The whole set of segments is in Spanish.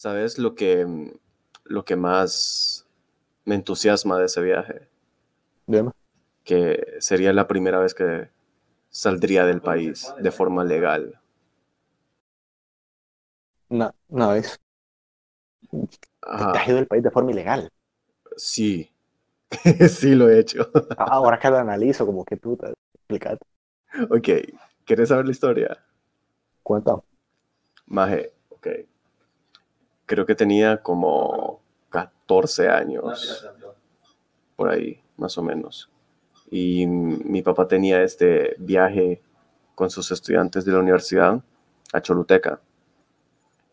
¿Sabes lo que, mm, lo que más me entusiasma de ese viaje? Dime. Que sería la primera vez que saldría del país de forma legal. No, no es. Te has ido del país de forma ilegal. sí, sí lo he hecho. Ah, Ahora que lo analizo, como que puta, explícate. Ok, ¿quieres saber la historia? Cuenta. Maje, ok. Creo que tenía como 14 años, por ahí, más o menos. Y mi papá tenía este viaje con sus estudiantes de la universidad a Choluteca.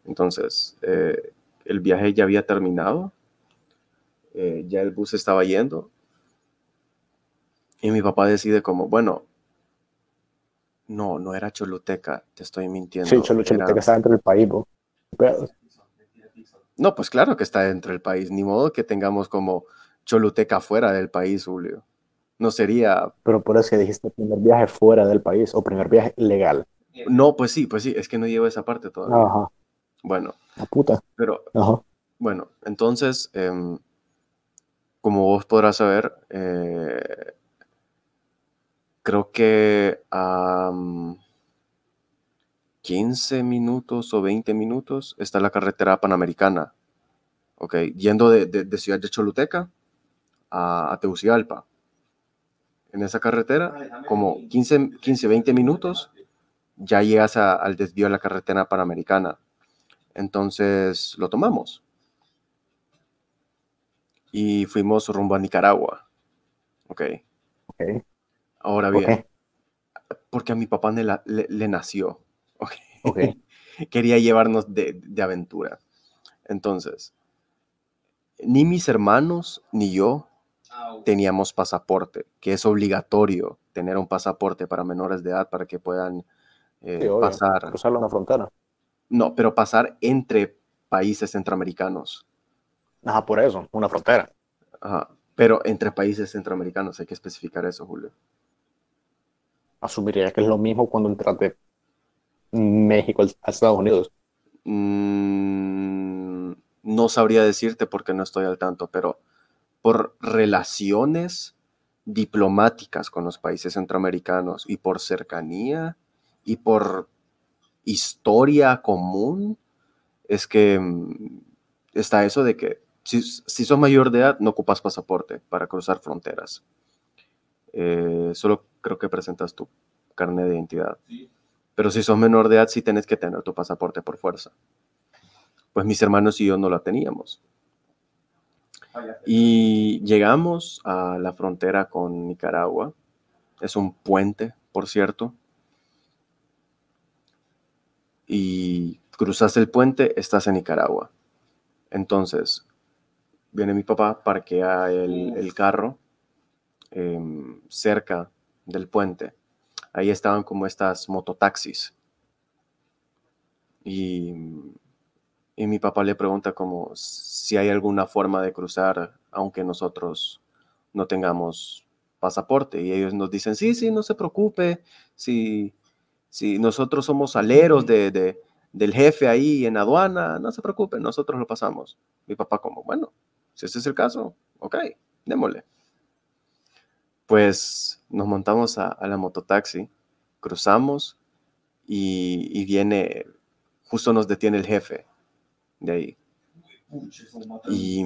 Entonces, eh, el viaje ya había terminado, eh, ya el bus estaba yendo. Y mi papá decide como, bueno, no, no era Choluteca, te estoy mintiendo. Sí, era- que está dentro del país. Pero, No, pues claro que está dentro del país, ni modo que tengamos como Choluteca fuera del país, Julio. No sería, pero por eso que dijiste primer viaje fuera del país o primer viaje legal. no, pues sí, pues sí, es que no llevo esa parte todavía. Ajá, Bueno, la puta. pero Ajá. bueno, entonces, em, como vos podrás saber, eh, creo que 15 minutos o 20 minutos está la carretera panamericana, ok, yendo de, de- de Ciudad de Choluteca a, a Tegucigalpa. En esa carretera, como 15, 15 20 minutos, ya llegas a- al desvío de la carretera panamericana. Entonces lo tomamos. Y fuimos rumbo a Nicaragua. Ok. Ok. Ahora ¿Por bien, porque a mi papá le, la- le- le nació. Quería llevarnos de, de aventura. Entonces, ni mis hermanos ni yo teníamos pasaporte, que es obligatorio tener un pasaporte para menores de edad para que puedan eh, Sí, pasar. Cruzarlo una frontera. No, pero pasar entre países centroamericanos. Ajá, por eso, una frontera. Ajá. Pero entre países centroamericanos hay que especificar eso, Julio. Asumiría que es lo mismo cuando entras de México a Estados Unidos. Mm, no sabría decirte porque no estoy al tanto, pero por relaciones diplomáticas con los países centroamericanos y por cercanía y por historia común, es que mm, está eso de que si, si sos mayor de edad no ocupas pasaporte para cruzar fronteras. Eh, solo creo que presentas tu carnet de identidad. Pero si sos menor de edad, sí tenés que tener tu pasaporte por fuerza. Pues mis hermanos y yo no lo teníamos. Y llegamos a la frontera con Nicaragua. Es un puente, por cierto. Y cruzas el puente, estás en Nicaragua. Entonces, viene mi papá, parquea el, el carro em, cerca del puente. Ahí estaban como estas mototaxis. Y, y mi papá le pregunta como si hay alguna forma de cruzar aunque nosotros no tengamos pasaporte. Y ellos nos dicen, sí, sí, no se preocupe, si, si nosotros somos aleros de, de- del jefe ahí en aduana, no se preocupe, nosotros lo pasamos. Mi papá como, bueno, si ese es el caso, ok, démosle. Pues nos montamos a, a la mototaxi, cruzamos y, viene, justo nos detiene el jefe de ahí. Y,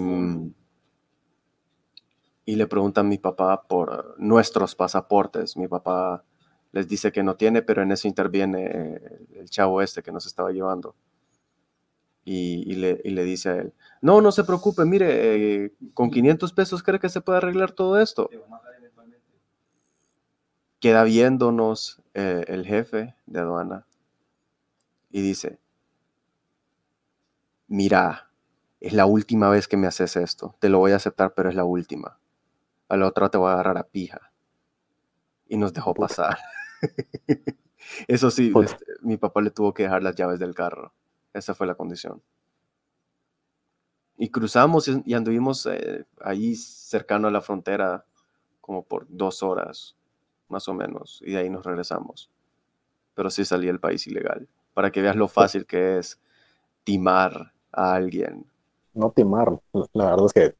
le pregunta a mi papá por nuestros pasaportes. Mi papá les dice que no tiene, pero en eso interviene el chavo este que nos estaba llevando. Y, y le, y le dice a él, no, no se preocupe, mire, eh, con 500 pesos cree que se puede arreglar todo esto. Queda viéndonos eh, el jefe de aduana y dice, mira, es la última vez que me haces esto, te lo voy a aceptar, pero es la última. A la otra te voy a agarrar a pija. Y nos dejó Puta. pasar. Eso sí, Puta. este, mi papá le tuvo que dejar las llaves del carro. Esa fue la condición. Y cruzamos y y anduvimos eh, ahí cercano a la frontera como por dos horas, más o menos, y de ahí nos regresamos. Pero sí salí del país ilegal, para que veas lo fácil que es timar a alguien. No timar, la verdad es que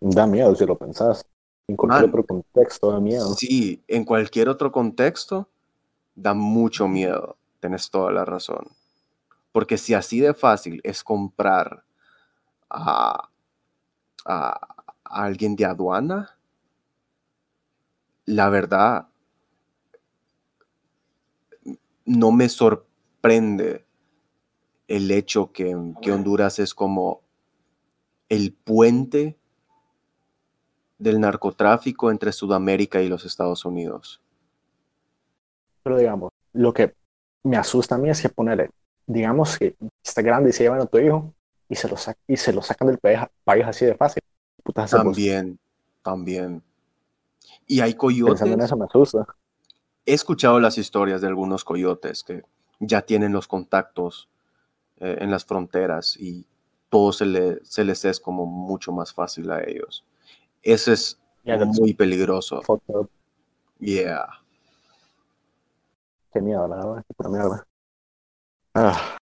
da miedo si lo pensás. En cualquier otro contexto da miedo. Sí, en cualquier otro contexto da mucho miedo. Tienes toda la razón. Porque si así de fácil es comprar a, a alguien de aduana, la verdad no me sorprende el hecho que, que Honduras es como el puente del narcotráfico entre Sudamérica y los Estados Unidos. Pero digamos, lo que me asusta a mí es que ponerle, digamos que está grande y se llevan a tu hijo y se lo, y se lo sacan del país, así de fácil. también, también. Y hay coyotes. Pensando en eso me asusta. He escuchado las historias de algunos coyotes que ya tienen los contactos eh, en las fronteras y todo se, se les es como mucho más fácil a ellos. Eso es muy peligroso. Yeah. Qué miedo, la verdad, qué mierda. Ah.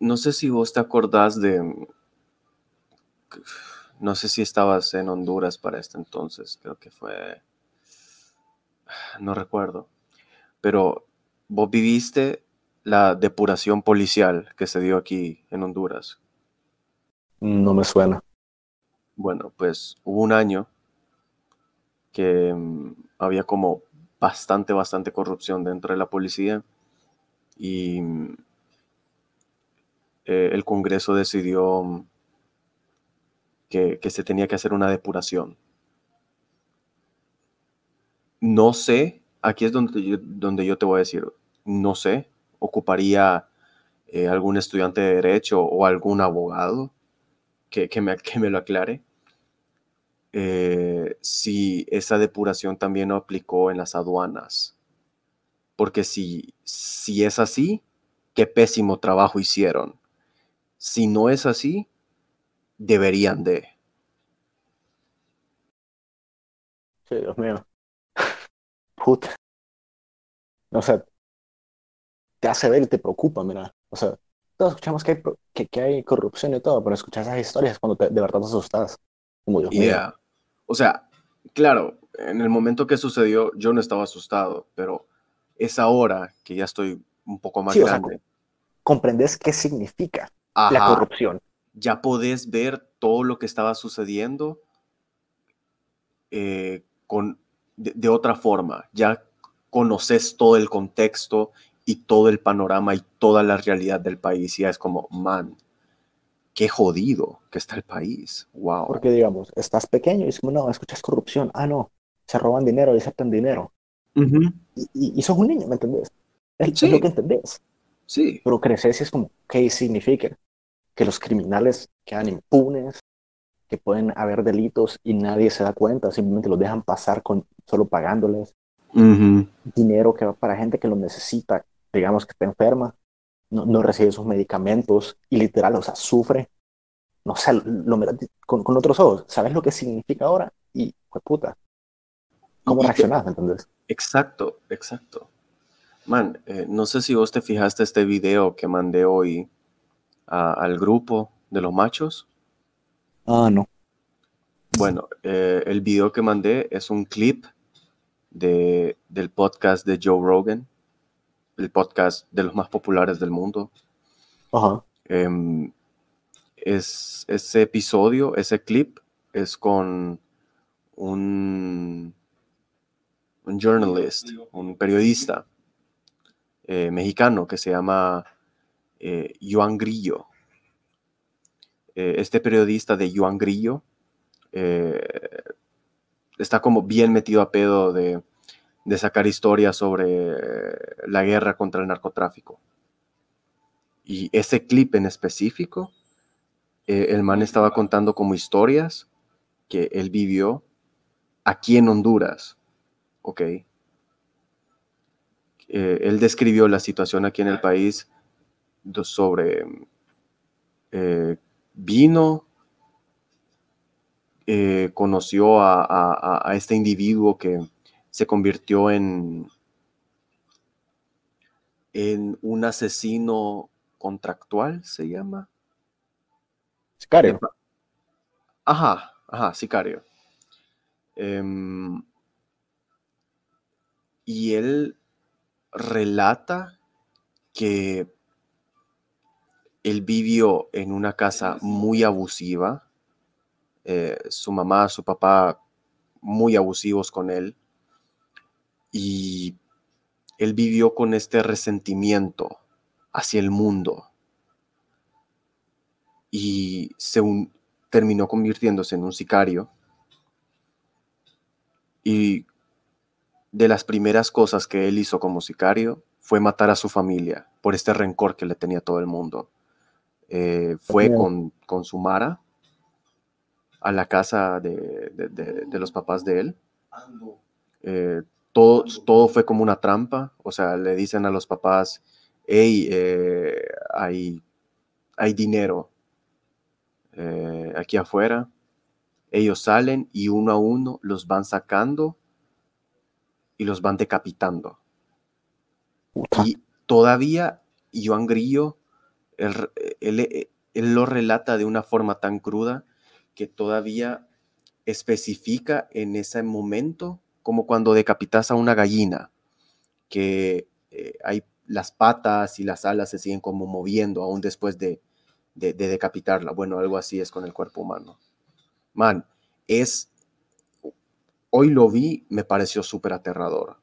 No sé si vos te acordás de. No sé si estabas en Honduras para este entonces, creo que fue. No recuerdo. Pero vos viviste la depuración policial que se dio aquí en Honduras. No me suena. Bueno, pues hubo un año que mm, había como bastante, bastante corrupción dentro de la policía y mm, eh, el Congreso decidió que, se tenía que hacer una depuración. No sé, aquí es donde yo, donde yo te voy a decir, no sé, ocuparía eh, algún estudiante de derecho o algún abogado que, me, que me lo aclare. Eh, si esa depuración también lo aplicó en las aduanas. Porque si, si es así, qué pésimo trabajo hicieron. Si no es así, deberían de. Sí, Dios mío. Puta. O sea, te hace ver y te preocupa, mira. O sea, todos escuchamos que hay, que, que hay corrupción y todo, pero escuchar esas historias cuando de verdad te asustas. Como Dios mío. O sea, claro, en el momento que sucedió yo no estaba asustado, pero es ahora que ya estoy un poco más grande. comprendes qué significa la corrupción. Ya podés ver todo lo que estaba sucediendo eh, con, de, otra forma. Ya conoces todo el contexto y todo el panorama y toda la realidad del país. Y ya es como, man, qué jodido que está el país. Wow. Porque digamos, estás pequeño y es como, no, escuchas corrupción. Ah, no, se roban dinero y aceptan dinero. y, y, sos un niño, ¿me entendés? Es, lo que entendés. Sí. Pero creces y es como, ¿qué significa? Que los criminales quedan impunes, que pueden haber delitos y nadie se da cuenta, simplemente los dejan pasar con solo pagándoles. Dinero que va para gente que lo necesita, digamos que está enferma no, recibe sus medicamentos y literal, o sea, sufre. No sé, lo, con, con otros ojos. ¿Sabes lo que significa ahora? Y, pues puta, ¿cómo reaccionás, me entendés? Exacto, exacto. Man, eh, no sé si vos te fijaste este video que mandé hoy al grupo de los machos. Ah, no. Bueno, eh, el video que mandé es un clip de, del podcast de Joe Rogan el podcast de los más populares del mundo. Ajá. Em, es, ese episodio, ese clip, es con un, un journalist, un periodista eh, mexicano que se llama eh, Joan Grillo. Eh, este periodista de Joan Grillo está como bien metido a pedo de sacar historias sobre la guerra contra el narcotráfico. Y ese clip en específico, eh, el man estaba contando como historias que él vivió aquí en Honduras, ¿ok? Eh, él describió la situación aquí en el país sobre eh, vino, conoció a, este individuo que se convirtió en, en un asesino contractual, se llama. Sicario. Ajá, ajá, Sicario. Em, y él relata que él vivió en una casa muy abusiva. Eh, su mamá, su papá, muy abusivos con él. Y él vivió con este resentimiento hacia el mundo. Y se terminó convirtiéndose en un sicario. Y de las primeras cosas que él hizo como sicario fue matar a su familia por este rencor que le tenía todo el mundo. Eh, fue con, con su Mara a la casa de, los papás de él. Eh, todo, todo fue como una trampa, o sea, le dicen a los papás, hey, eh, hay, hay dinero aquí afuera. Ellos salen y uno a uno los van sacando y los van decapitando. Y todavía Joan Grillo, él, lo relata de una forma tan cruda que todavía especifica en ese momento como cuando decapitas a una gallina, que eh, hay las patas y las alas se siguen como moviendo aún después de, de, de, decapitarla. Bueno, algo así es con el cuerpo humano. Man, es hoy lo vi, me pareció súper aterrador.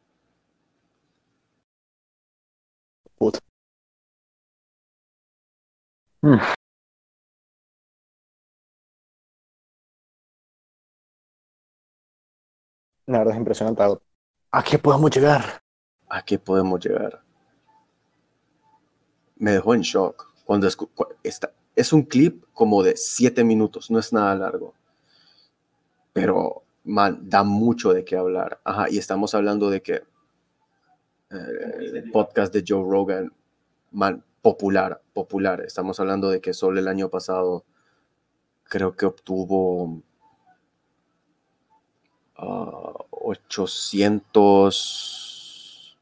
Mm. La verdad es impresionante. ¿A qué podemos llegar? ¿A qué podemos llegar? Me dejó en shock. Cuando está, es un clip como de siete minutos, no es nada largo. Pero man, da mucho de qué hablar. Ajá, y estamos hablando de que eh, el podcast de Joe Rogan, man, popular, popular. Estamos hablando de que solo el año pasado creo que obtuvo 800, ah,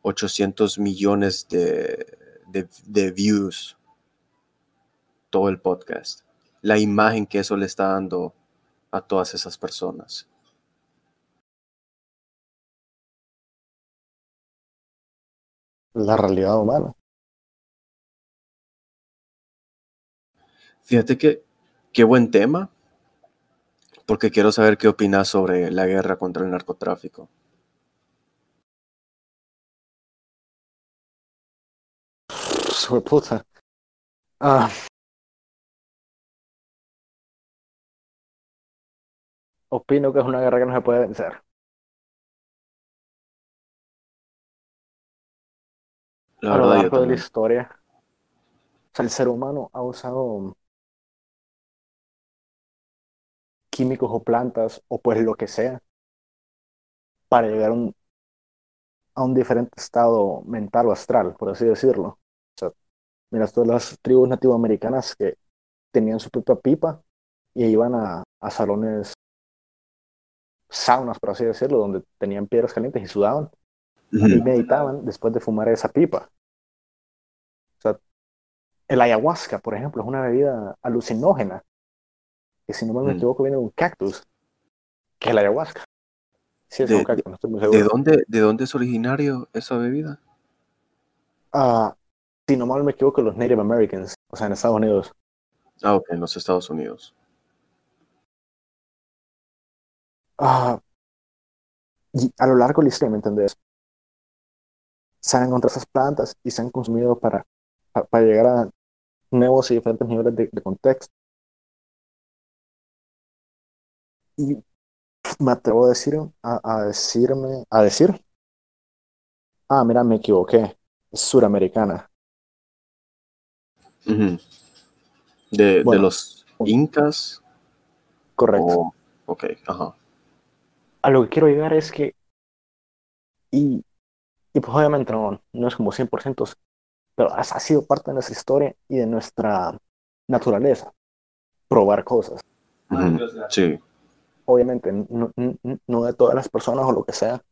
800 millones de, de, de views todo el podcast. La imagen que eso le está dando a todas esas personas. La realidad humana. Fíjate que qué buen tema, porque quiero saber qué opinas sobre la guerra contra el narcotráfico. puta. Ah, opino que es una guerra que no se puede vencer. A lo largo de la historia, el ser humano ha usado químicos o plantas o pues lo que sea para llegar a un, a un diferente estado mental o astral, por así decirlo. O sea, mira, todas las tribus nativoamericanas que tenían su propia pipa y iban a, a salones saunas, por así decirlo, donde tenían piedras calientes y sudaban y meditaban después de fumar esa pipa. O sea, el ayahuasca, por ejemplo, es una bebida alucinógena, que si no me equivoco viene de un cactus, que es el ayahuasca. Sí, es de, un cactus, no estoy muy seguro. ¿de dónde, ¿De dónde es originario esa bebida? Ah, si no me equivoco, los Native Americans, o sea, en Estados Unidos. Ah, ok, en los Estados Unidos. Ah, y a lo largo de la historia, ¿me entendés? Se han encontrado esas plantas y se han consumido para, para, llegar a nuevos y diferentes niveles de, contexto. Y me atrevo a decir, a, decirme, a decir, ah, mira, me equivoqué, es suramericana. de, de, los incas. Correcto. ok, ajá a lo que quiero llegar es que, y, y pues obviamente no, no es como 100%, pero ha, sido parte de nuestra historia y de nuestra naturaleza, probar cosas. Sí. Obviamente, no, no, de todas las personas o lo que sea,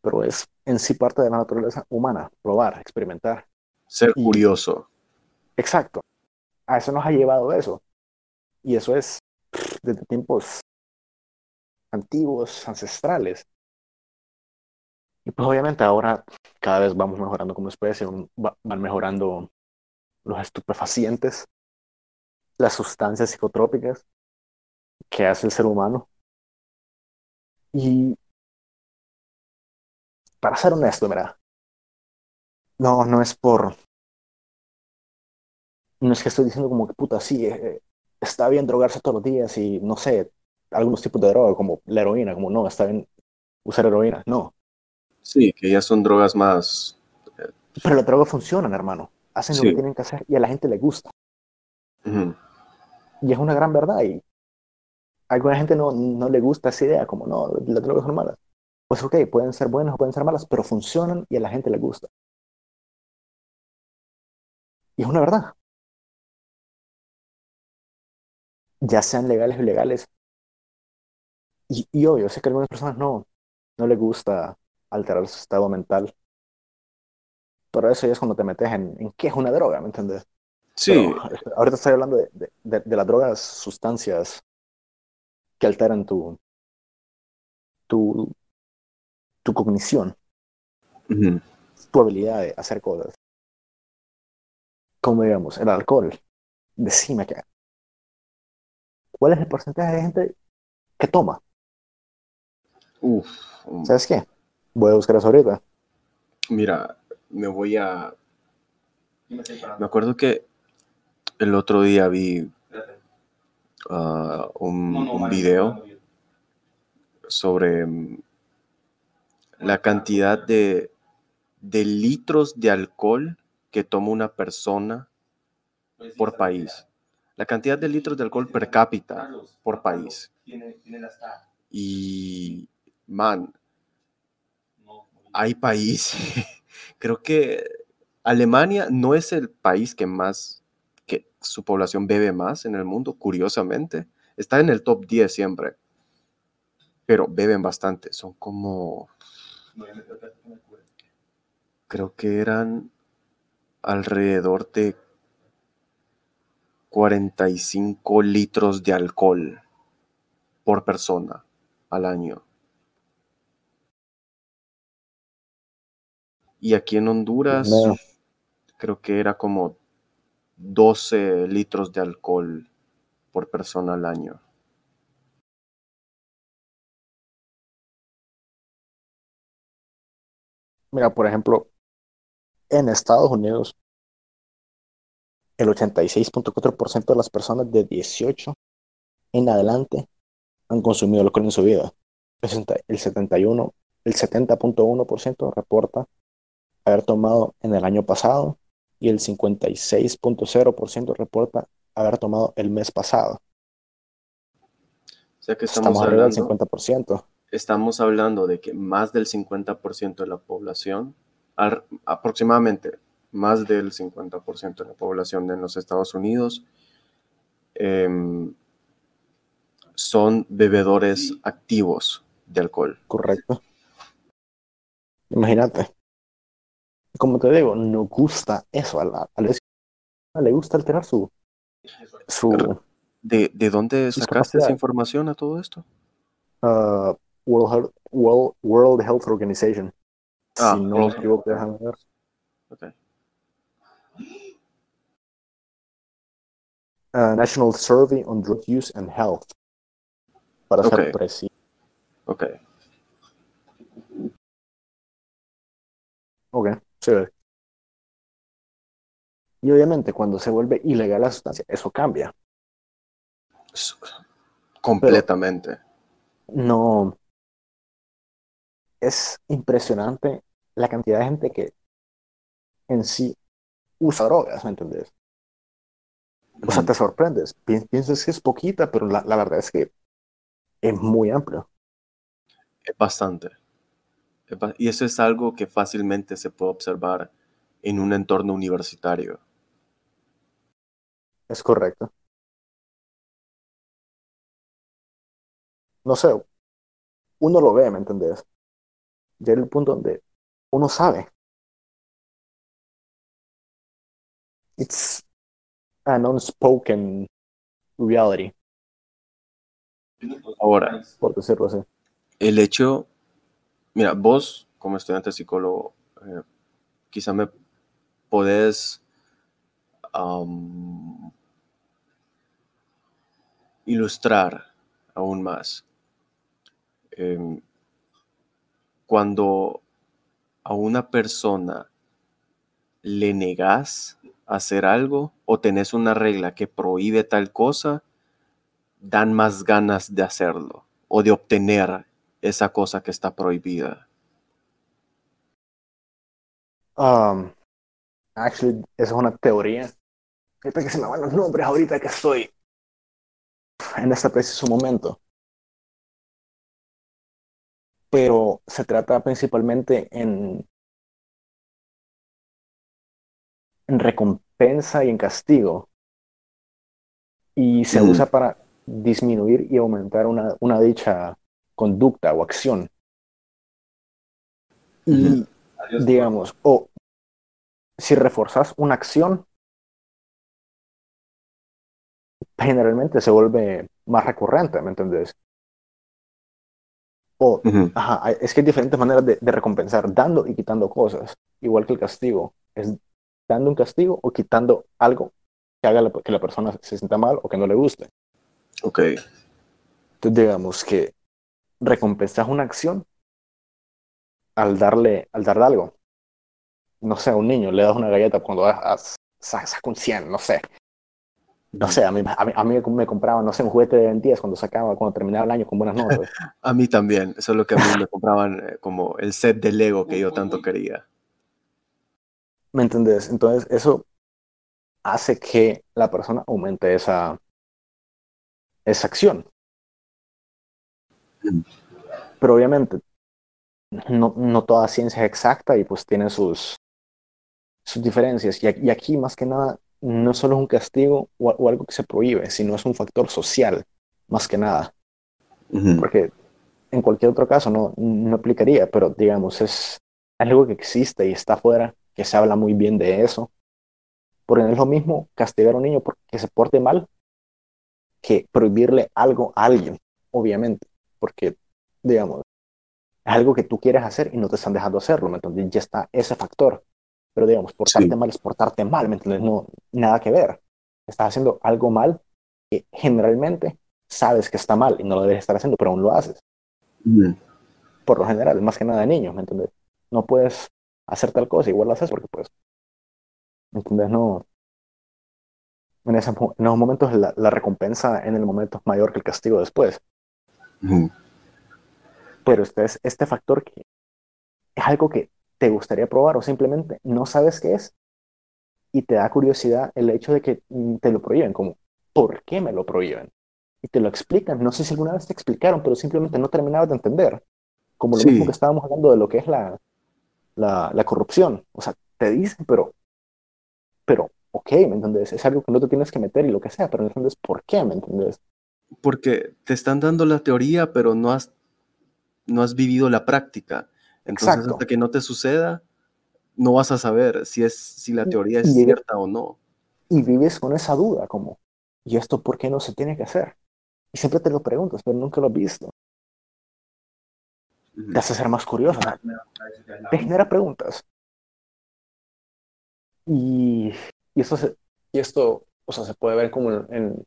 pero es en sí parte de la naturaleza humana, probar, experimentar. Ser curioso. Exacto. a eso nos ha llevado eso. Y eso es desde tiempos antiguos, ancestrales. Y pues obviamente ahora cada vez vamos mejorando como especie, van mejorando los estupefacientes, las sustancias psicotrópicas que hace el ser humano. Y para ser honesto, mira, no, no es por, no es que estoy diciendo como que puta, sí, eh, está bien drogarse todos los días y no sé, algunos tipos de droga como la heroína, como no, está bien usar heroína, no. Sí, que ya son drogas más... Eh, Pero las drogas funcionan, hermano, hacen lo que tienen que hacer y a la gente le gusta. Y es una gran verdad y a alguna gente no, no le gusta esa idea, como no, las drogas son malas. Pues ok, pueden ser buenas o pueden ser malas, pero funcionan y a la gente le gusta. Y es una verdad. Ya sean legales o ilegales. Y, y obvio, sé que a algunas personas no, no les gusta alterar su estado mental. Pero eso ya es cuando te metes en, en qué es una droga, ¿me entiendes? Sí. ahorita estoy hablando de, de, de, las drogas, sustancias que alteran tu, tu, tu cognición, tu habilidad de hacer cosas. Como digamos, el alcohol. Decime que. ¿Cuál es el porcentaje de gente que toma? Uf, ¿Sabes qué? Voy a buscar eso ahorita. Mira, me voy a. Me acuerdo que el otro día vi uh, un, un, video sobre la cantidad de, de, litros de alcohol que toma una persona por país. La cantidad de litros de alcohol per cápita por país. Y, man, hay países, creo que Alemania no es el país que más su población bebe más en el mundo, curiosamente. Está en el top 10 siempre, pero beben bastante. Son como... Creo que eran alrededor de 45 litros de alcohol por persona al año. Y aquí en Honduras, creo que era como 12 litros de alcohol por persona al año. Mira, por ejemplo, en Estados Unidos, el 86.4% de las personas de 18 en adelante han consumido alcohol en su vida. El 71, el 70.1% reporta haber tomado en el año pasado y el 56.0% reporta haber tomado el mes pasado. O sea que estamos, hablando, del 50%. Estamos hablando de que más del 50% de la población, aproximadamente más del 50% de la población en los Estados Unidos, em, son bebedores activos de alcohol. Correcto. Imagínate como te digo, no gusta eso a la, le gusta alterar su... su ¿De, de dónde sacaste esa información a todo esto? Uh, World, World, World, Health Organization. Ah, si no me equivoco, déjame ver. Okay. Uh, National Survey on Drug Use and Health. Para okay. ser preciso. Ok. Ok. Y obviamente cuando se vuelve ilegal la sustancia, eso cambia. Completamente. no. Es impresionante la cantidad de gente que en sí usa drogas, ¿me entendés? O sea, te sorprendes. Piensas que es poquita, pero la, la verdad es que es muy amplio. Es bastante. Y eso es algo que fácilmente se puede observar en un entorno universitario. Es correcto. No sé, uno lo ve, ¿me entendés? Llega el punto donde uno sabe. It's, an unspoken reality. Ahora, por decirlo así. El hecho, mira, vos como estudiante psicólogo, eh, quizá me podés ilustrar aún más. Em, cuando a una persona le negas hacer algo o tenés una regla que prohíbe tal cosa, dan más ganas de hacerlo o de obtener esa cosa que está prohibida. Um, actually, esa es una teoría. Fíjate que se me van los nombres ahorita que estoy en este preciso momento. Pero se trata principalmente en, en recompensa y en castigo. Y se usa para disminuir y aumentar una, una dicha conducta o acción. Y digamos, o si reforzas una acción, generalmente se vuelve más recurrente, ¿me entendés? O, ajá, es que hay diferentes maneras de, recompensar, dando y quitando cosas, igual que el castigo. Es dando un castigo o quitando algo que haga que la persona se sienta mal o que no le guste. Ok. Entonces, digamos que recompensas una acción al darle, al darle algo. No sé, a un niño le das una galleta cuando sacas un 100, no sé. No sé, a mí, a mí, me compraban, no sé, un juguete de 20 cuando sacaba, cuando terminaba el año con buenas notas. a mí también, eso es lo que a mí me compraban eh, como el set de Lego que yo tanto quería. ¿Me entendés? Entonces, eso hace que la persona aumente esa, esa acción. Pero obviamente, no, no, toda ciencia es exacta y pues tiene sus, sus diferencias. Y, aquí, más que nada, no solo es un castigo o, algo que se prohíbe, sino es un factor social, más que nada. Porque en cualquier otro caso no, no aplicaría, pero digamos, es algo que existe y está afuera, que se habla muy bien de eso. Porque no es lo mismo castigar a un niño porque se porte mal que prohibirle algo a alguien, obviamente, porque, digamos, es algo que tú quieres hacer y no te están dejando hacerlo, ¿me entiendes? Ya está ese factor. Pero, digamos, portarte mal es portarte mal, ¿me entiendes? No, nada que ver. Estás haciendo algo mal que generalmente sabes que está mal y no lo debes estar haciendo, pero aún lo haces. Por lo general, más que nada de niños, ¿me entiendes? No puedes hacer tal cosa, igual lo haces porque pues, ¿me entiendes? No, en, esos momentos la, recompensa en el momento es mayor que el castigo después. Pero este es este factor que es algo que te gustaría probar o simplemente no sabes qué es y te da curiosidad el hecho de que mm, te lo prohíben, como, ¿por qué me lo prohíben? Y te lo explican, no sé si alguna vez te explicaron, pero simplemente no terminabas de entender. Como lo mismo que estábamos hablando de lo que es la, la, la corrupción. O sea, te dicen, pero, pero ok, ¿me entiendes? Es algo que no te tienes que meter y lo que sea, pero no entiendes por qué, ¿me entiendes? Porque te están dando la teoría, pero no has, no has vivido la práctica. Entonces, hasta que no te suceda, no vas a saber si, es, si la teoría es cierta o no. Y vives con esa duda, como, ¿y esto por qué no se tiene que hacer? Y siempre te lo preguntas, pero nunca lo has visto. Te hace ser más curioso. Te genera preguntas. Y y esto, se, y esto o sea, se puede ver como en,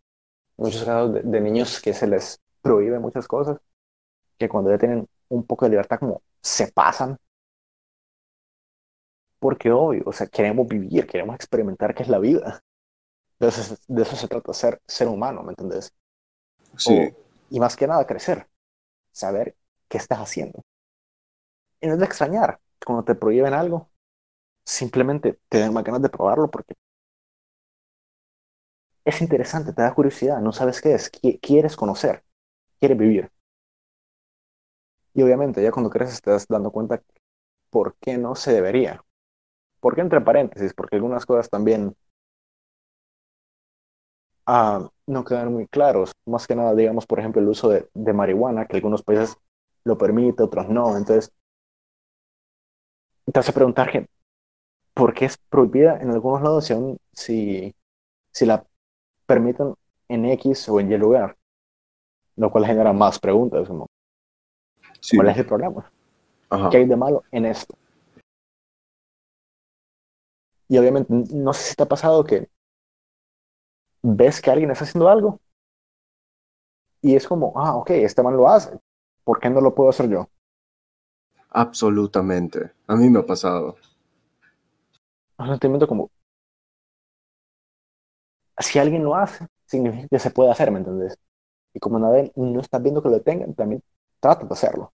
muchos casos de, niños que se les prohíbe muchas cosas, que cuando ya tienen un poco de libertad como se pasan. Porque hoy, o sea, queremos vivir, queremos experimentar qué es la vida. Entonces, de eso se trata, ser ser humano, ¿me entendés? Sí. y más que nada, crecer. Saber qué estás haciendo. Y no es de extrañar cuando te prohíben algo, simplemente te dan más ganas de probarlo porque es interesante, te da curiosidad, no sabes qué es, quieres conocer, quieres vivir. Y obviamente ya cuando creces te das dando cuenta por qué no se debería. ¿Por qué entre paréntesis? Porque algunas cosas también ah, no quedan muy claros. Más que nada, digamos, por ejemplo, el uso de, marihuana, que algunos países lo permiten, otros no. Entonces, te hace preguntar por qué es prohibida en algunos lados si, si, si la permiten en X o en Y lugar, lo cual genera más preguntas, como, ¿cuál es el problema? ¿Qué hay de malo en esto? Y obviamente, no sé si te ha pasado que ves que alguien está haciendo algo y es como, ah, ok, este man lo hace, ¿por qué no lo puedo hacer yo? Absolutamente, a mí me ha pasado. Un sentimiento como, si alguien lo hace, significa que se puede hacer, ¿me entiendes? Y como nadie no estás viendo que lo tengan, también trata de hacerlo.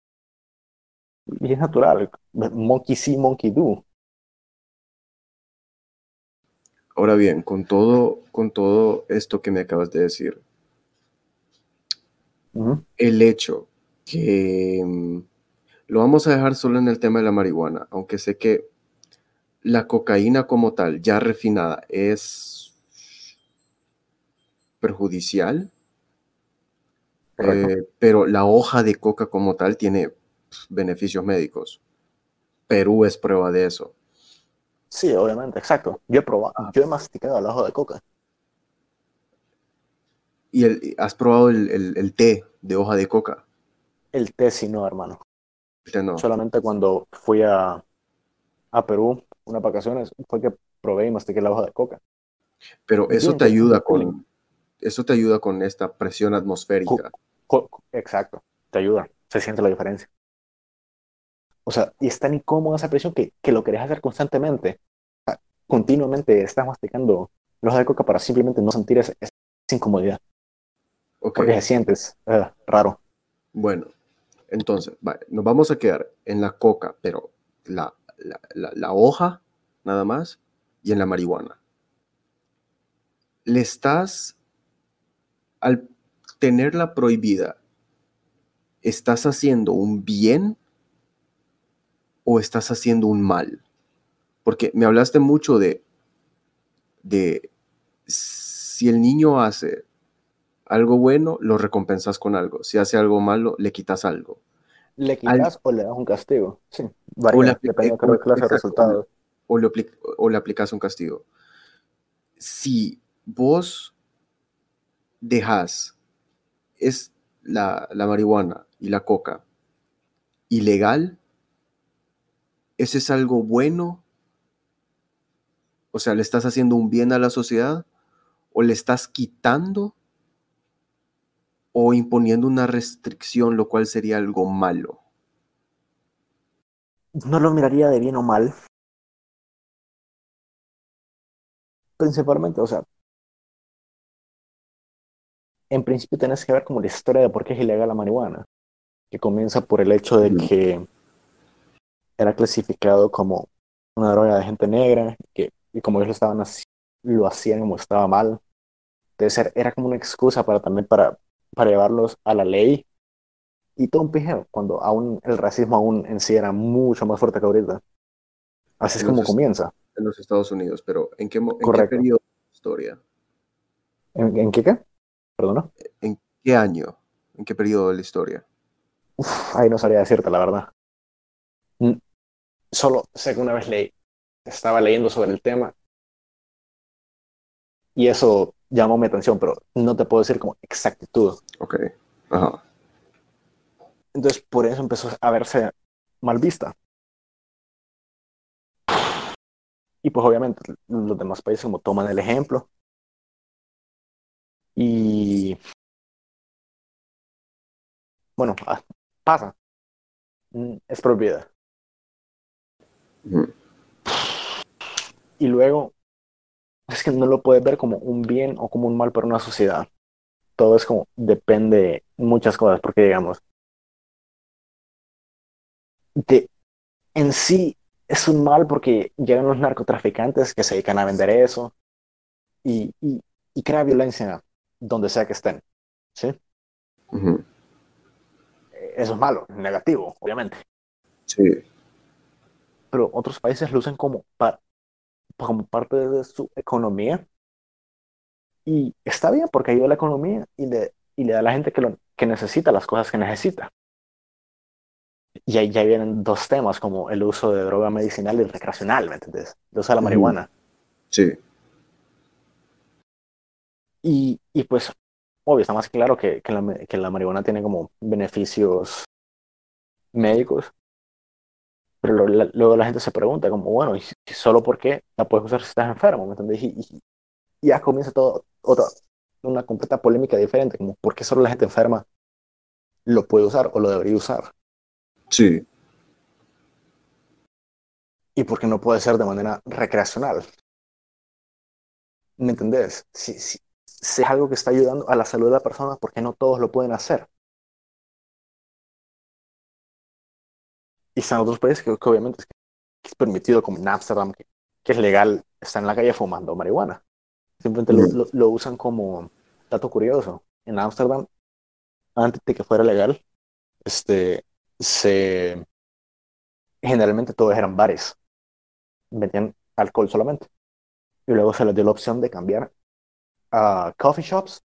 Y es natural, monkey see, monkey do. Ahora bien, con todo, con todo esto que me acabas de decir, el hecho que mm, lo vamos a dejar solo en el tema de la marihuana, aunque sé que la cocaína como tal, ya refinada, es perjudicial, eh, pero la hoja de coca como tal tiene beneficios médicos. Perú es prueba de eso. Sí, obviamente, exacto. Yo he probado, yo he masticado la hoja de coca. ¿Y has probado el, té de hoja de coca? El té sí, no, hermano. no. Solamente cuando fui a, a Perú, unas vacaciones, fue que probé y mastiqué la hoja de coca. Pero eso te ayuda con, eso te ayuda con esta presión atmosférica. Exacto, te ayuda, se siente la diferencia. O sea, y es tan incómoda esa presión que, que lo querés hacer constantemente. continuamente estás masticando la hoja de coca para simplemente no sentir esa incomodidad. Porque se sientes eh, raro. Bueno, entonces, nos vamos a quedar en la coca, pero la, la, hoja nada más y en la marihuana. Le estás, al tenerla prohibida, ¿estás haciendo un bien o estás haciendo un mal? Porque me hablaste mucho de, de si el niño hace algo bueno, lo recompensas con algo. Si hace algo malo, le quitas algo. ¿Le quitas o le das un castigo? Sí, varía, depende de clase de resultados. O le, o le aplicas un castigo. Si vos dejas es la, la marihuana y la coca ilegal, ¿ese es algo bueno? O sea, ¿le estás haciendo un bien a la sociedad? ¿O le estás quitando o imponiendo una restricción, lo cual sería algo malo? No lo miraría de bien o mal. Principalmente, o sea, en principio tenés que ver como la historia de por qué es ilegal la marihuana, que comienza por el hecho de que era clasificado como una droga de gente negra, que, y como ellos lo, estaban lo hacían como estaba mal. Entonces era como una excusa para también para para llevarlos a la ley y todo un pijeo, cuando aún el racismo aún en sí era mucho más fuerte que ahorita. Así es como comienza. En los Estados Unidos, pero ¿en qué, en qué periodo de la historia? ¿En, qué qué? Perdona. ¿En qué año? ¿En qué periodo de la historia? Uf, ahí no sabría decirte, la verdad. Solo sé que una vez leí, estaba leyendo sobre el tema y eso llamó mi atención, pero no te puedo decir como exactitud. Ok. Ajá. Entonces, por eso empezó a verse mal vista. Y pues obviamente los demás países como toman el ejemplo. Y bueno, ah, pasa. Mm, es propiedad. Y luego es que no lo puedes ver como un bien o como un mal para una sociedad. Todo es como, depende de muchas cosas, porque digamos, de, en sí es un mal porque llegan los narcotraficantes que se dedican a vender eso y, y, crea violencia donde sea que estén. ¿Sí? Eso es malo, negativo, obviamente. Sí. Pero otros países lo usan como como parte de su economía. Y está bien porque ayuda a la economía y le, y le da a la gente que, lo, que necesita las cosas que necesita. Y ahí ya vienen dos temas como el uso de droga medicinal y recreacional, ¿me entiendes? El uso de la marihuana. Sí. Y, y pues, obvio, está más claro que, que, la, que la marihuana tiene como beneficios médicos, pero luego la gente se pregunta como, bueno, ¿y solo por qué la puedes usar si estás enfermo? ¿Me entendés? Y, ya comienza todo, otra, una completa polémica diferente, como por qué solo la gente enferma lo puede usar o lo debería usar. Sí. Y por qué no puede ser de manera recreacional. ¿Me entendés? Si, si, si es algo que está ayudando a la salud de la persona, ¿por qué no todos lo pueden hacer? Y están otros países que, obviamente es, permitido, como en Amsterdam, que, es legal, está en la calle fumando marihuana. Simplemente lo, lo, usan como dato curioso. En Amsterdam, antes de que fuera legal, este, se generalmente todos eran bares. Vendían alcohol solamente. Y luego se les dio la opción de cambiar a coffee shops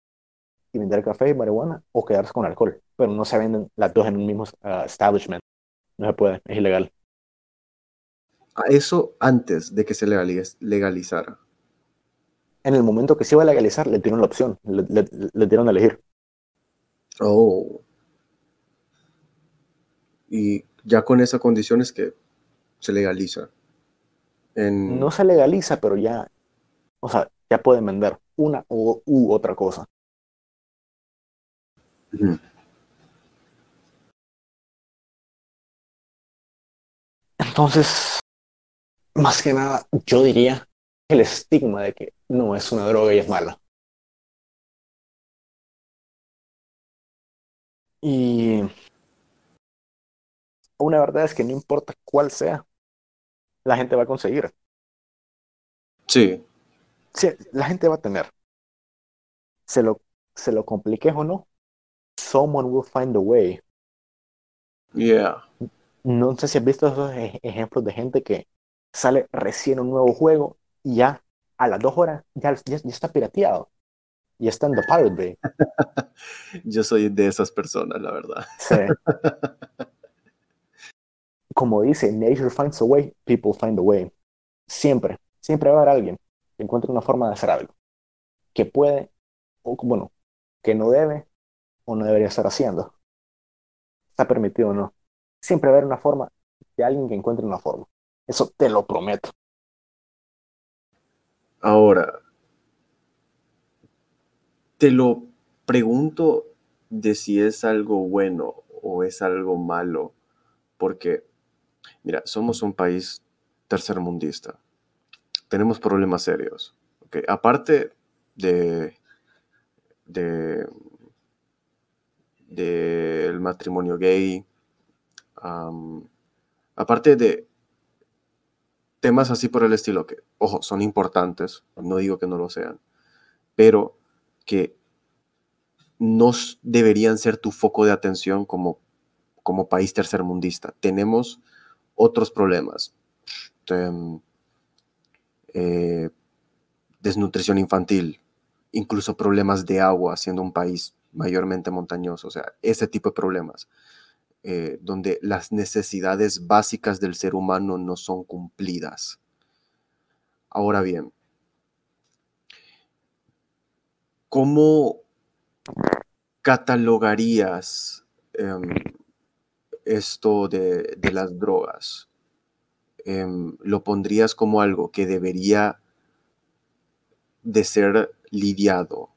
y vender café y marihuana o quedarse con alcohol. Pero no se venden las dos en un mismo uh, establishment. No se puede, es ilegal. Eso antes de que se legalizara. En el momento que se iba a legalizar, le dieron la opción, le, dieron a elegir. Oh. Y ya con esa condición es que se legaliza. No se legaliza, pero ya, o sea, ya pueden vender una u, otra cosa. Entonces, más que nada, yo diría el estigma de que no es una droga y es mala. Y una verdad es que no importa cuál sea, la gente va a conseguir. Sí. Sí, la gente va a tener. Se lo, se lo compliques o no, someone will find a way. Yeah no sé si has visto esos ejemplos de gente que sale recién un nuevo juego y ya a las dos horas ya, ya, está pirateado. Y está en The Pirate Bay. Yo soy de esas personas, la verdad. Sí. Como dice, nature finds a way, people find a way. Siempre, siempre va a haber alguien que encuentre una forma de hacer algo. Que puede, o bueno, que no debe o no debería estar haciendo. Está permitido o no siempre va a haber una forma de alguien que encuentre una forma. Eso te lo prometo. Ahora, te lo pregunto de si es algo bueno o es algo malo, porque, mira, somos un país tercermundista, tenemos problemas serios. Okay? Aparte de, de del matrimonio gay, aparte de temas así por el estilo, que, ojo, son importantes, no digo que no lo sean, pero que no deberían ser tu foco de atención como, como país tercermundista. Tenemos otros problemas. Em, eh, desnutrición infantil, incluso problemas de agua, siendo un país mayormente montañoso, o sea, ese tipo de problemas. Eh, donde las necesidades básicas del ser humano no son cumplidas. Ahora bien, ¿cómo catalogarías em, esto de, las drogas? Em, ¿Lo pondrías como algo que debería de ser lidiado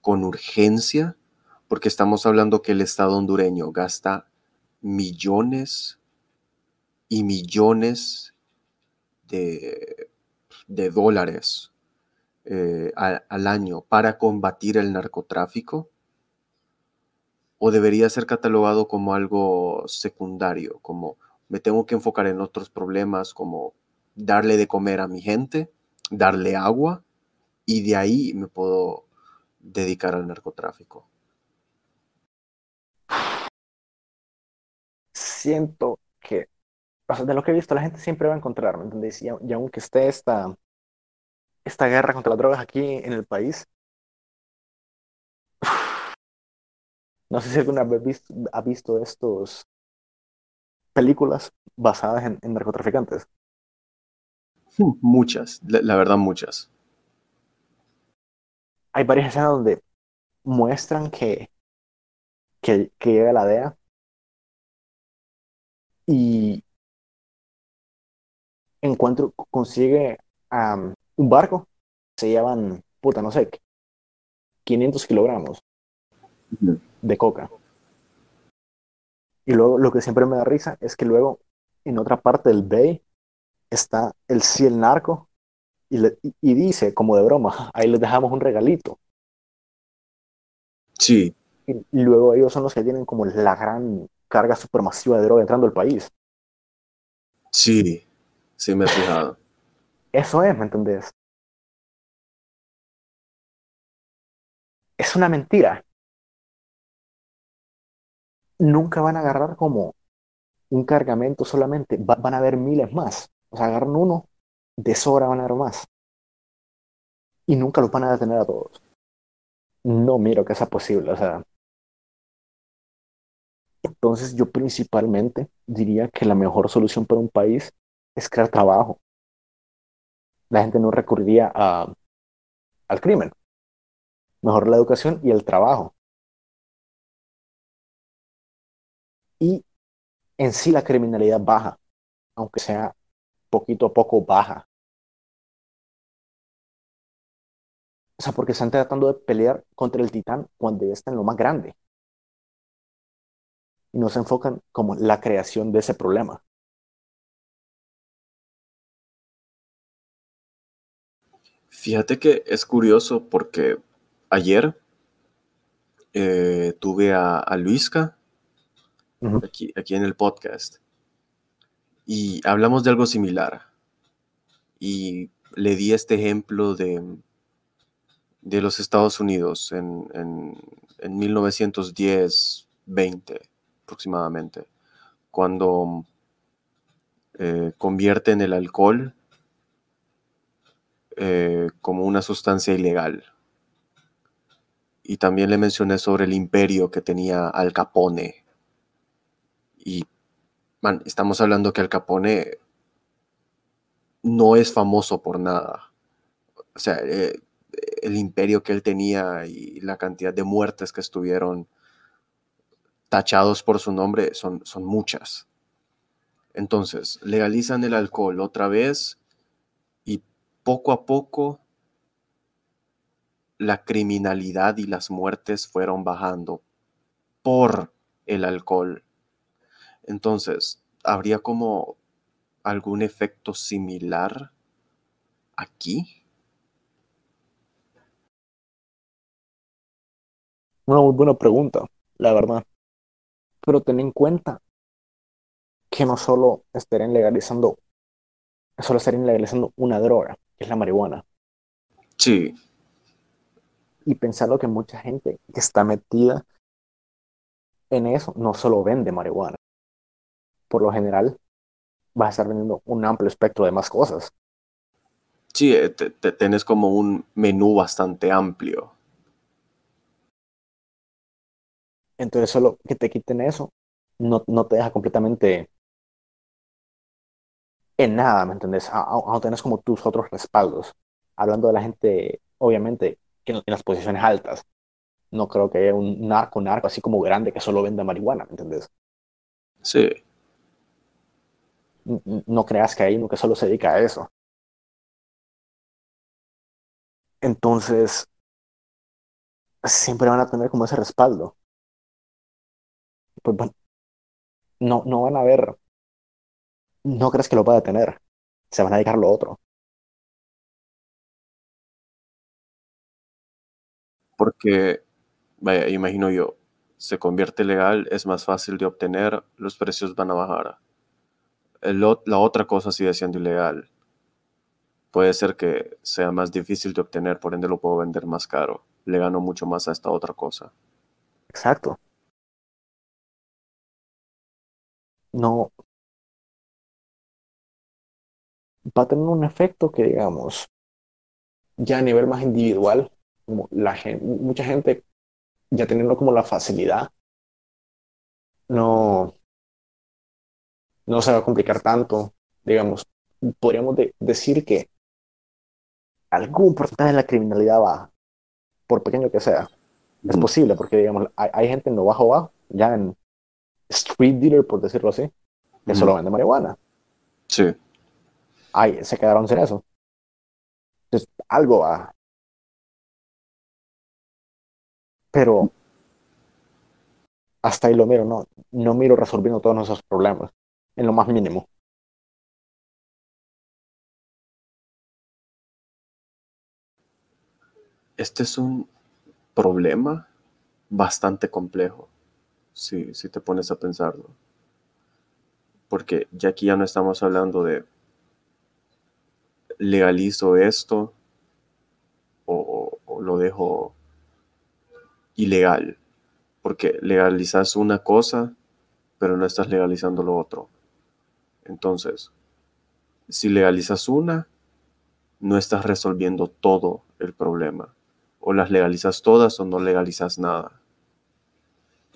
con urgencia? Porque estamos hablando que el Estado hondureño gasta millones y millones de, dólares eh, al año para combatir el narcotráfico? ¿O debería ser catalogado como algo secundario, como me tengo que enfocar en otros problemas como darle de comer a mi gente, darle agua y de ahí me puedo dedicar al narcotráfico? siento que, o de lo que he visto, la gente siempre va a encontrar, ¿me entendéis? Y, aunque esté esta, esta guerra contra las drogas aquí en el país, no sé si alguna vez ha visto estos películas basadas en, narcotraficantes. Muchas, la, verdad muchas. hay varias escenas donde muestran que, que, que llega la DEA y encuentro, consigue un barco, se llevan, puta, no sé, 500 kilogramos de coca. Y luego lo que siempre me da risa es que luego en otra parte del bay está el ciel narco y, y, dice, como de broma, ahí les dejamos un regalito. Sí. Y, luego ellos son los que tienen como la gran carga supermasiva de droga entrando al país. Sí, sí me he fijado. Eso es, ¿me entendés? Es una mentira. Nunca van a agarrar como un cargamento solamente, van a haber miles más. O sea, agarran uno, de sobra van a haber más. Y nunca los van a detener a todos. No miro que sea posible, o sea. Entonces yo principalmente diría que la mejor solución para un país es crear trabajo. La gente no recurriría a, al crimen. Mejor la educación y el trabajo. Y en sí la criminalidad baja, aunque sea poquito a poco baja. O sea, porque están tratando de pelear contra el titán cuando ya está en lo más grande. Y no se enfocan como la creación de ese problema. Fíjate que es curioso porque ayer eh, tuve a, a Luisca aquí, aquí en el podcast y hablamos de algo similar. Y le di este ejemplo de, de los Estados Unidos en, en, en 1910, 20 aproximadamente, cuando eh, convierten el alcohol eh, como una sustancia ilegal. Y también le mencioné sobre el imperio que tenía Al Capone. Y man, estamos hablando que Al Capone no es famoso por nada. O sea, eh, el imperio que él tenía y la cantidad de muertes que estuvieron tachados por su nombre son, son muchas. Entonces, legalizan el alcohol otra vez y poco a poco la criminalidad y las muertes fueron bajando por el alcohol entonces, ¿habría como algún efecto similar aquí? Una muy buena pregunta, la verdad. Pero ten en cuenta que no solo estarían legalizando, solo estarían legalizando una droga, que es la marihuana. Sí. Y pensando que mucha gente que está metida en eso no solo vende marihuana por lo general vas a estar vendiendo un amplio espectro de más cosas. Sí, eh, te, tenés como un menú bastante amplio. Entonces, solo que te quiten eso no, no te deja completamente en nada, ¿me entendés? Aún tenés como tus otros respaldos. Hablando de la gente, obviamente, que en las posiciones altas. No creo que haya un narco, narco así como grande que solo venda marihuana, ¿me entendés? Sí no creas que hay uno que solo se dedica a eso. Entonces, siempre van a tener como ese respaldo. Pues bueno, no, no van a ver, no crees que lo pueda tener, se van a dedicar a lo otro. Porque, vaya, imagino yo, se convierte legal, es más fácil de obtener, los precios van a bajar la otra cosa sigue siendo ilegal. Puede ser que sea más difícil de obtener, por ende lo puedo vender más caro. Le gano mucho más a esta otra cosa. Exacto. No. Va a tener un efecto que, digamos, ya a nivel más individual, mucha gente ya teniendo como la facilidad, no, no se va a complicar tanto. Digamos, podríamos decir que algún porcentaje de la criminalidad baja. por pequeño que sea. Es posible, porque digamos, hay, gente en lo bajo bajo, ya en street dealer, por decirlo así, que solo vende marihuana. Sí. Ay, se quedaron sin eso. Entonces, algo va. Pero hasta ahí lo miro, no, no miro resolviendo todos nuestros problemas, en lo más mínimo. Este es un problema bastante complejo, si, si te pones a pensarlo. Porque ya aquí ya no estamos hablando de legalizo esto o, lo dejo ilegal. Porque legalizas una cosa, pero no estás legalizando lo otro. Entonces, si legalizas una, no estás resolviendo todo el problema. O las legalizas todas o no legalizas nada.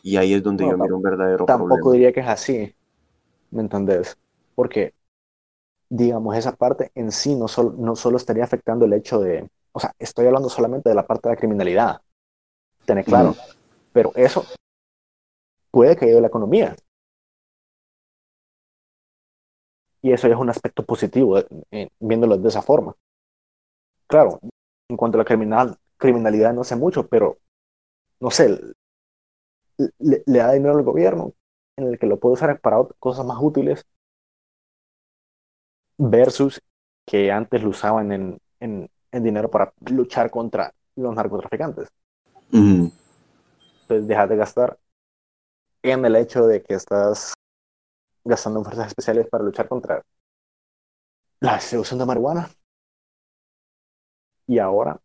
Y ahí es donde yo miro un verdadero tampoco Tampoco diría que es así. ¿Me entendés? Porque digamos, esa parte en sí no, no solo estaría afectando el hecho de, o sea, estoy hablando solamente de la parte de la criminalidad, tener claro, pero eso puede que ayude a la economía. Y eso es un aspecto positivo, eh, viéndolo de esa forma. Claro, en cuanto a la criminal, criminalidad no sé mucho, pero no sé, le, le da dinero al gobierno en el que lo puede usar para cosas más útiles versus que antes lo usaban en, en, dinero para luchar contra los narcotraficantes. Entonces deja de gastar en el hecho de que estás gastando fuerzas especiales para luchar contra la distribución de marihuana. Y ahora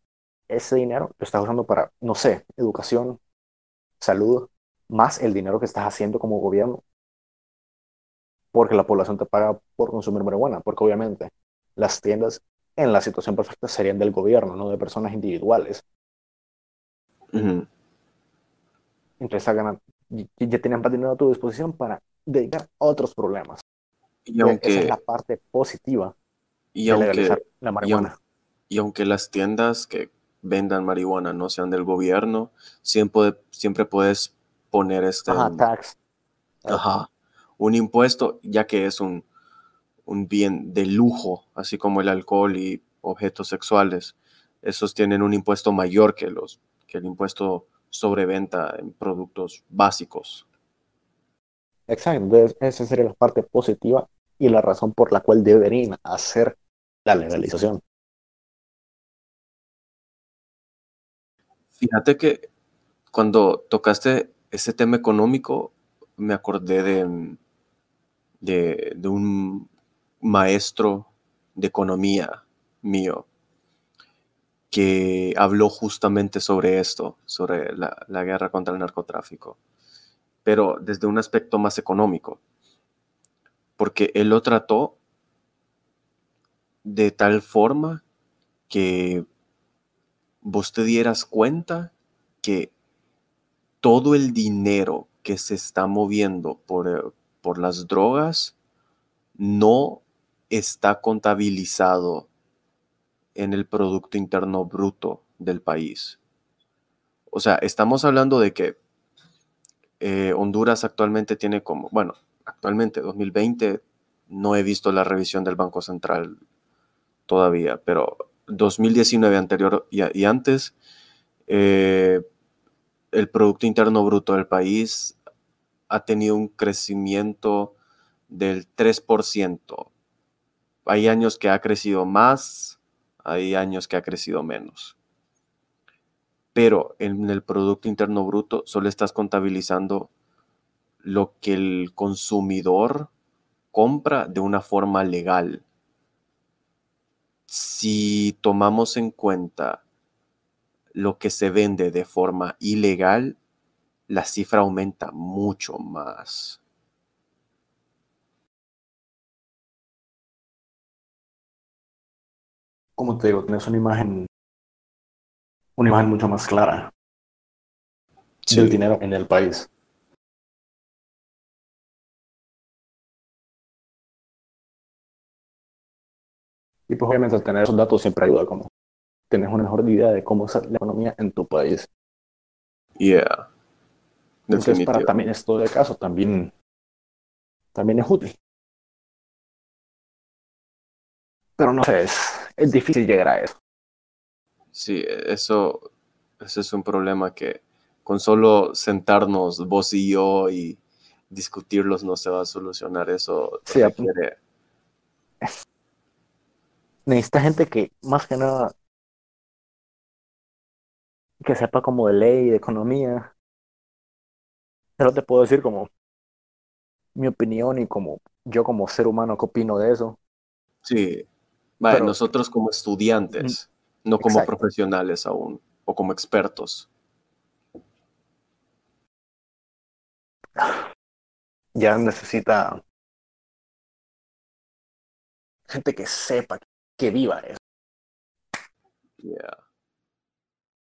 ese dinero lo estás usando para, no sé, educación, salud, más el dinero que estás haciendo como gobierno porque la población te paga por consumir marihuana, porque obviamente las tiendas en la situación perfecta serían del gobierno, no de personas individuales. Entonces ya tenían más dinero a tu disposición para dedicar a otros problemas. Y aunque, Esa es la parte positiva y de legalizar la marihuana. Y, aunque las tiendas que vendan marihuana no sean del gobierno, siempre, siempre puedes poner este... Ajá, tax. Ajá un impuesto, ya que es un, bien de lujo, así como el alcohol y objetos sexuales. Esos tienen un impuesto mayor que, los, que el impuesto sobre venta en productos básicos. Exacto, esa sería la parte positiva y la razón por la cual deberían hacer la legalización. Fíjate que cuando tocaste ese tema económico, me acordé de, de, un maestro de economía mío que habló justamente sobre esto, sobre la, guerra contra el narcotráfico, pero desde un aspecto más económico, porque él lo trató de tal forma que vos te dieras cuenta que todo el dinero que se está moviendo por, por las drogas no está contabilizado en el Producto Interno Bruto del país. O sea, estamos hablando de que eh, Honduras actualmente tiene como, bueno, actualmente 2020 no he visto la revisión del Banco Central todavía, pero 2019 anterior y, antes, eh, el Producto Interno Bruto del país ha tenido un crecimiento del 3%. Hay años que ha crecido más, hay años que ha crecido menos. Pero en el Producto Interno Bruto solo estás contabilizando lo que el consumidor compra de una forma legal. Si tomamos en cuenta lo que se vende de forma ilegal, la cifra aumenta mucho más. Como te digo, tienes una imagen, una imagen mucho más clara del dinero en el país. Y pues obviamente tener esos datos siempre ayuda como tenés una mejor idea de cómo es la economía en tu país. Yeah. Entonces, para también esto de caso, también, también es útil. Pero no sé, es, es difícil llegar a eso. Sí, eso, ese es un problema que con solo sentarnos vos y yo y discutirlos no se va a solucionar. Eso sí, requiere... Necesita gente que, más que nada, que sepa como de ley, de economía. Pero te puedo decir como mi opinión y como yo como ser humano que opino de eso. Sí, vale, nosotros como estudiantes, no como profesionales aún, o como expertos. Ya necesita gente que sepa, que viva eso. Yeah.